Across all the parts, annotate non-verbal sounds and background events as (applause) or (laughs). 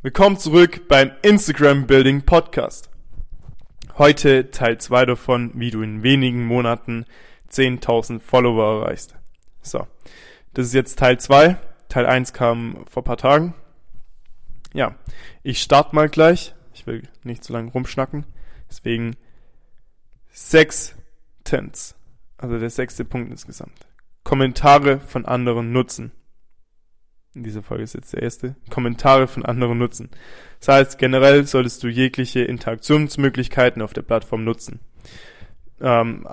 Willkommen zurück beim Instagram Building Podcast. Heute Teil 2 davon, wie du in wenigen Monaten 10.000 Follower erreichst. So, das ist jetzt Teil 2. Teil 1 kam vor paar Tagen. Ja, ich starte mal gleich. Ich will nicht zu lange rumschnacken. Deswegen sechstens, also der sechste Punkt insgesamt. Kommentare von anderen nutzen in dieser Folge ist jetzt der erste, Kommentare von anderen nutzen. Das heißt, generell solltest du jegliche Interaktionsmöglichkeiten auf der Plattform nutzen. Ähm,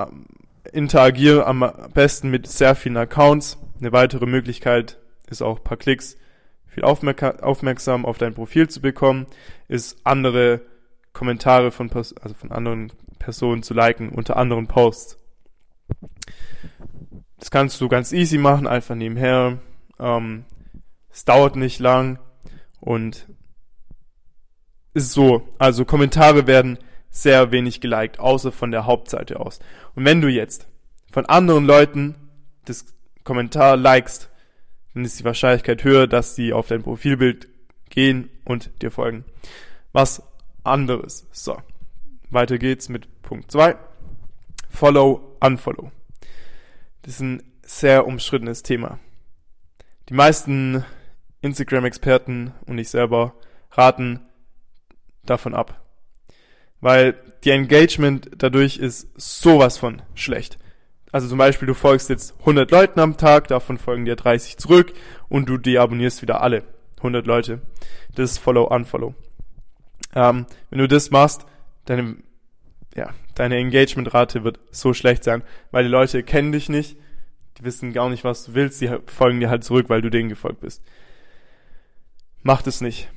interagiere am besten mit sehr vielen Accounts. Eine weitere Möglichkeit ist auch paar Klicks viel aufmerk aufmerksam auf dein Profil zu bekommen, ist andere Kommentare von, also von anderen Personen zu liken unter anderen Posts. Das kannst du ganz easy machen, einfach nebenher. Ähm, es dauert nicht lang und ist so. Also Kommentare werden sehr wenig geliked, außer von der Hauptseite aus. Und wenn du jetzt von anderen Leuten das Kommentar likest, dann ist die Wahrscheinlichkeit höher, dass sie auf dein Profilbild gehen und dir folgen. Was anderes. So. Weiter geht's mit Punkt 2. Follow, Unfollow. Das ist ein sehr umstrittenes Thema. Die meisten Instagram-Experten und ich selber raten davon ab. Weil die Engagement dadurch ist sowas von schlecht. Also zum Beispiel, du folgst jetzt 100 Leuten am Tag, davon folgen dir 30 zurück und du deabonnierst wieder alle 100 Leute. Das ist Follow, Unfollow. Ähm, wenn du das machst, deine, ja, deine Engagement-Rate wird so schlecht sein, weil die Leute kennen dich nicht, die wissen gar nicht, was du willst, die folgen dir halt zurück, weil du denen gefolgt bist. Macht es nicht.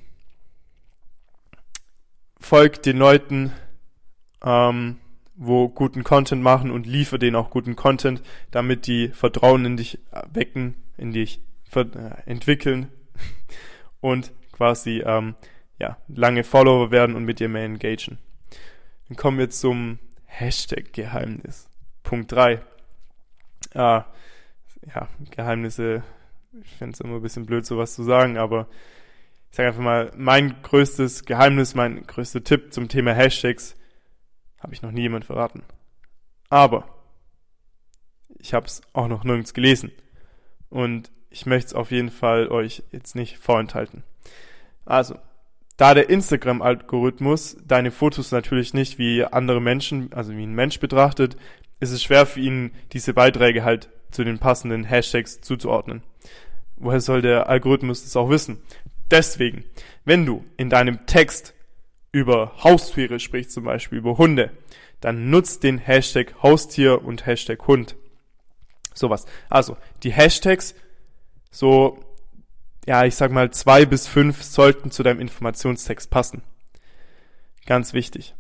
Folgt den Leuten, ähm, wo guten Content machen und liefer denen auch guten Content, damit die Vertrauen in dich wecken, in dich äh, entwickeln (laughs) und quasi ähm, ja, lange Follower werden und mit dir mehr engagen. Dann kommen wir zum Hashtag-Geheimnis. Punkt 3. Ah, ja, Geheimnisse, ich finde es immer ein bisschen blöd, sowas zu sagen, aber sage einfach mal, mein größtes Geheimnis, mein größter Tipp zum Thema Hashtags habe ich noch nie jemand verraten. Aber ich habe es auch noch nirgends gelesen. Und ich möchte es auf jeden Fall euch jetzt nicht vorenthalten. Also, da der Instagram-Algorithmus deine Fotos natürlich nicht wie andere Menschen, also wie ein Mensch betrachtet, ist es schwer für ihn, diese Beiträge halt zu den passenden Hashtags zuzuordnen. Woher soll der Algorithmus das auch wissen? Deswegen, wenn du in deinem Text über Haustiere sprichst, zum Beispiel über Hunde, dann nutzt den Hashtag Haustier und Hashtag Hund. Sowas. Also, die Hashtags, so, ja, ich sag mal, zwei bis fünf sollten zu deinem Informationstext passen. Ganz wichtig.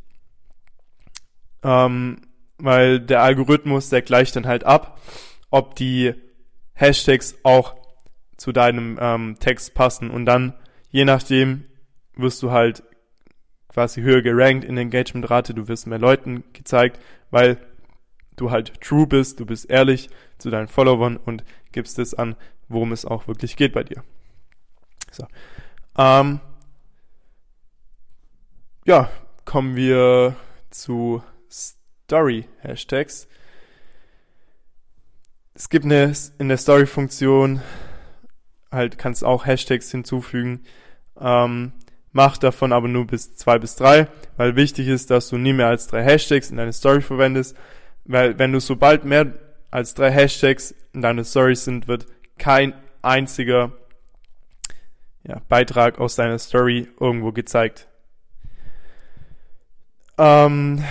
Ähm, weil der Algorithmus, der gleicht dann halt ab, ob die Hashtags auch zu deinem ähm, Text passen und dann, je nachdem, wirst du halt quasi höher gerankt in der Engagementrate, du wirst mehr Leuten gezeigt, weil du halt true bist, du bist ehrlich zu deinen Followern und gibst es an, worum es auch wirklich geht bei dir. So. Ähm, ja, kommen wir zu Story-Hashtags. Es gibt eine in der Story-Funktion halt kannst auch Hashtags hinzufügen. Ähm, mach davon aber nur bis zwei bis drei, weil wichtig ist, dass du nie mehr als drei Hashtags in deine Story verwendest, weil wenn du sobald mehr als drei Hashtags in deine Story sind, wird kein einziger ja, Beitrag aus deiner Story irgendwo gezeigt. Ähm,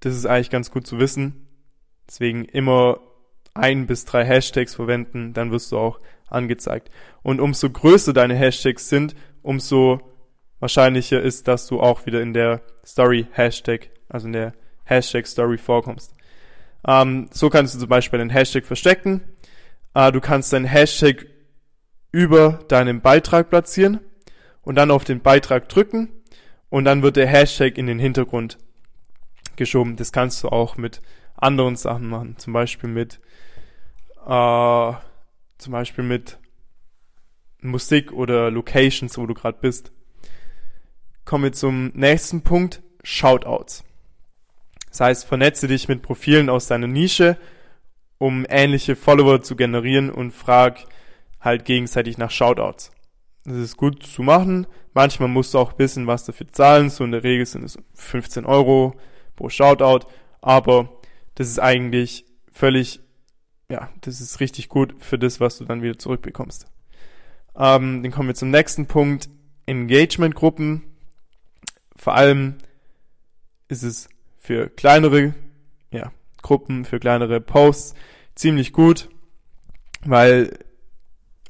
das ist eigentlich ganz gut zu wissen. Deswegen immer ein bis drei Hashtags verwenden, dann wirst du auch angezeigt. Und umso größer deine Hashtags sind, umso wahrscheinlicher ist, dass du auch wieder in der Story Hashtag, also in der Hashtag Story vorkommst. Ähm, so kannst du zum Beispiel einen Hashtag verstecken. Äh, du kannst deinen Hashtag über deinem Beitrag platzieren und dann auf den Beitrag drücken und dann wird der Hashtag in den Hintergrund geschoben. Das kannst du auch mit anderen Sachen machen, zum Beispiel mit äh, zum Beispiel mit Musik oder Locations, wo du gerade bist. kommen wir zum nächsten Punkt, Shoutouts. Das heißt, vernetze dich mit Profilen aus deiner Nische, um ähnliche Follower zu generieren und frag halt gegenseitig nach Shoutouts. Das ist gut zu machen. Manchmal musst du auch ein bisschen was dafür zahlen. So in der Regel sind es 15 Euro pro Shoutout. Aber das ist eigentlich völlig, ja, das ist richtig gut für das, was du dann wieder zurückbekommst. Ähm, dann kommen wir zum nächsten Punkt. Engagement-Gruppen. Vor allem ist es für kleinere ja, Gruppen, für kleinere Posts ziemlich gut, weil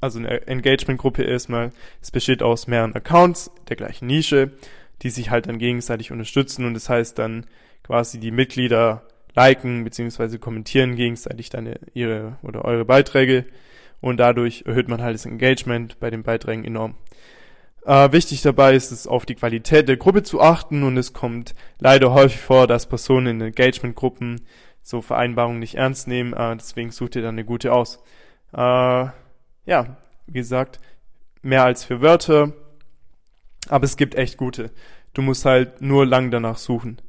also eine Engagement-Gruppe erstmal, es besteht aus mehreren Accounts der gleichen Nische, die sich halt dann gegenseitig unterstützen und das heißt dann quasi die Mitglieder liken beziehungsweise kommentieren gegenseitig deine ihre oder eure Beiträge und dadurch erhöht man halt das Engagement bei den Beiträgen enorm. Äh, wichtig dabei ist es, auf die Qualität der Gruppe zu achten und es kommt leider häufig vor, dass Personen in Engagement-Gruppen so Vereinbarungen nicht ernst nehmen, äh, deswegen sucht ihr dann eine gute aus. Äh, ja, wie gesagt, mehr als vier Wörter, aber es gibt echt gute. Du musst halt nur lang danach suchen.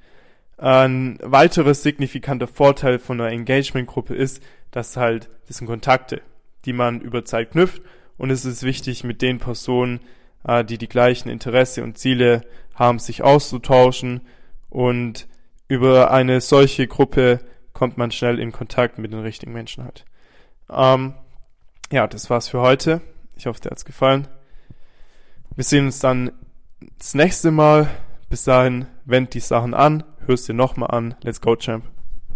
Ein weiterer signifikanter Vorteil von einer Engagement-Gruppe ist, dass halt, das sind Kontakte, die man über Zeit knüpft und es ist wichtig, mit den Personen, äh, die die gleichen Interesse und Ziele haben, sich auszutauschen und über eine solche Gruppe kommt man schnell in Kontakt mit den richtigen Menschen halt. Ähm, ja, das war's für heute. Ich hoffe, dir hat's gefallen. Wir sehen uns dann das nächste Mal. Bis dahin, wend die Sachen an, hörst dir nochmal an. Let's go, Champ.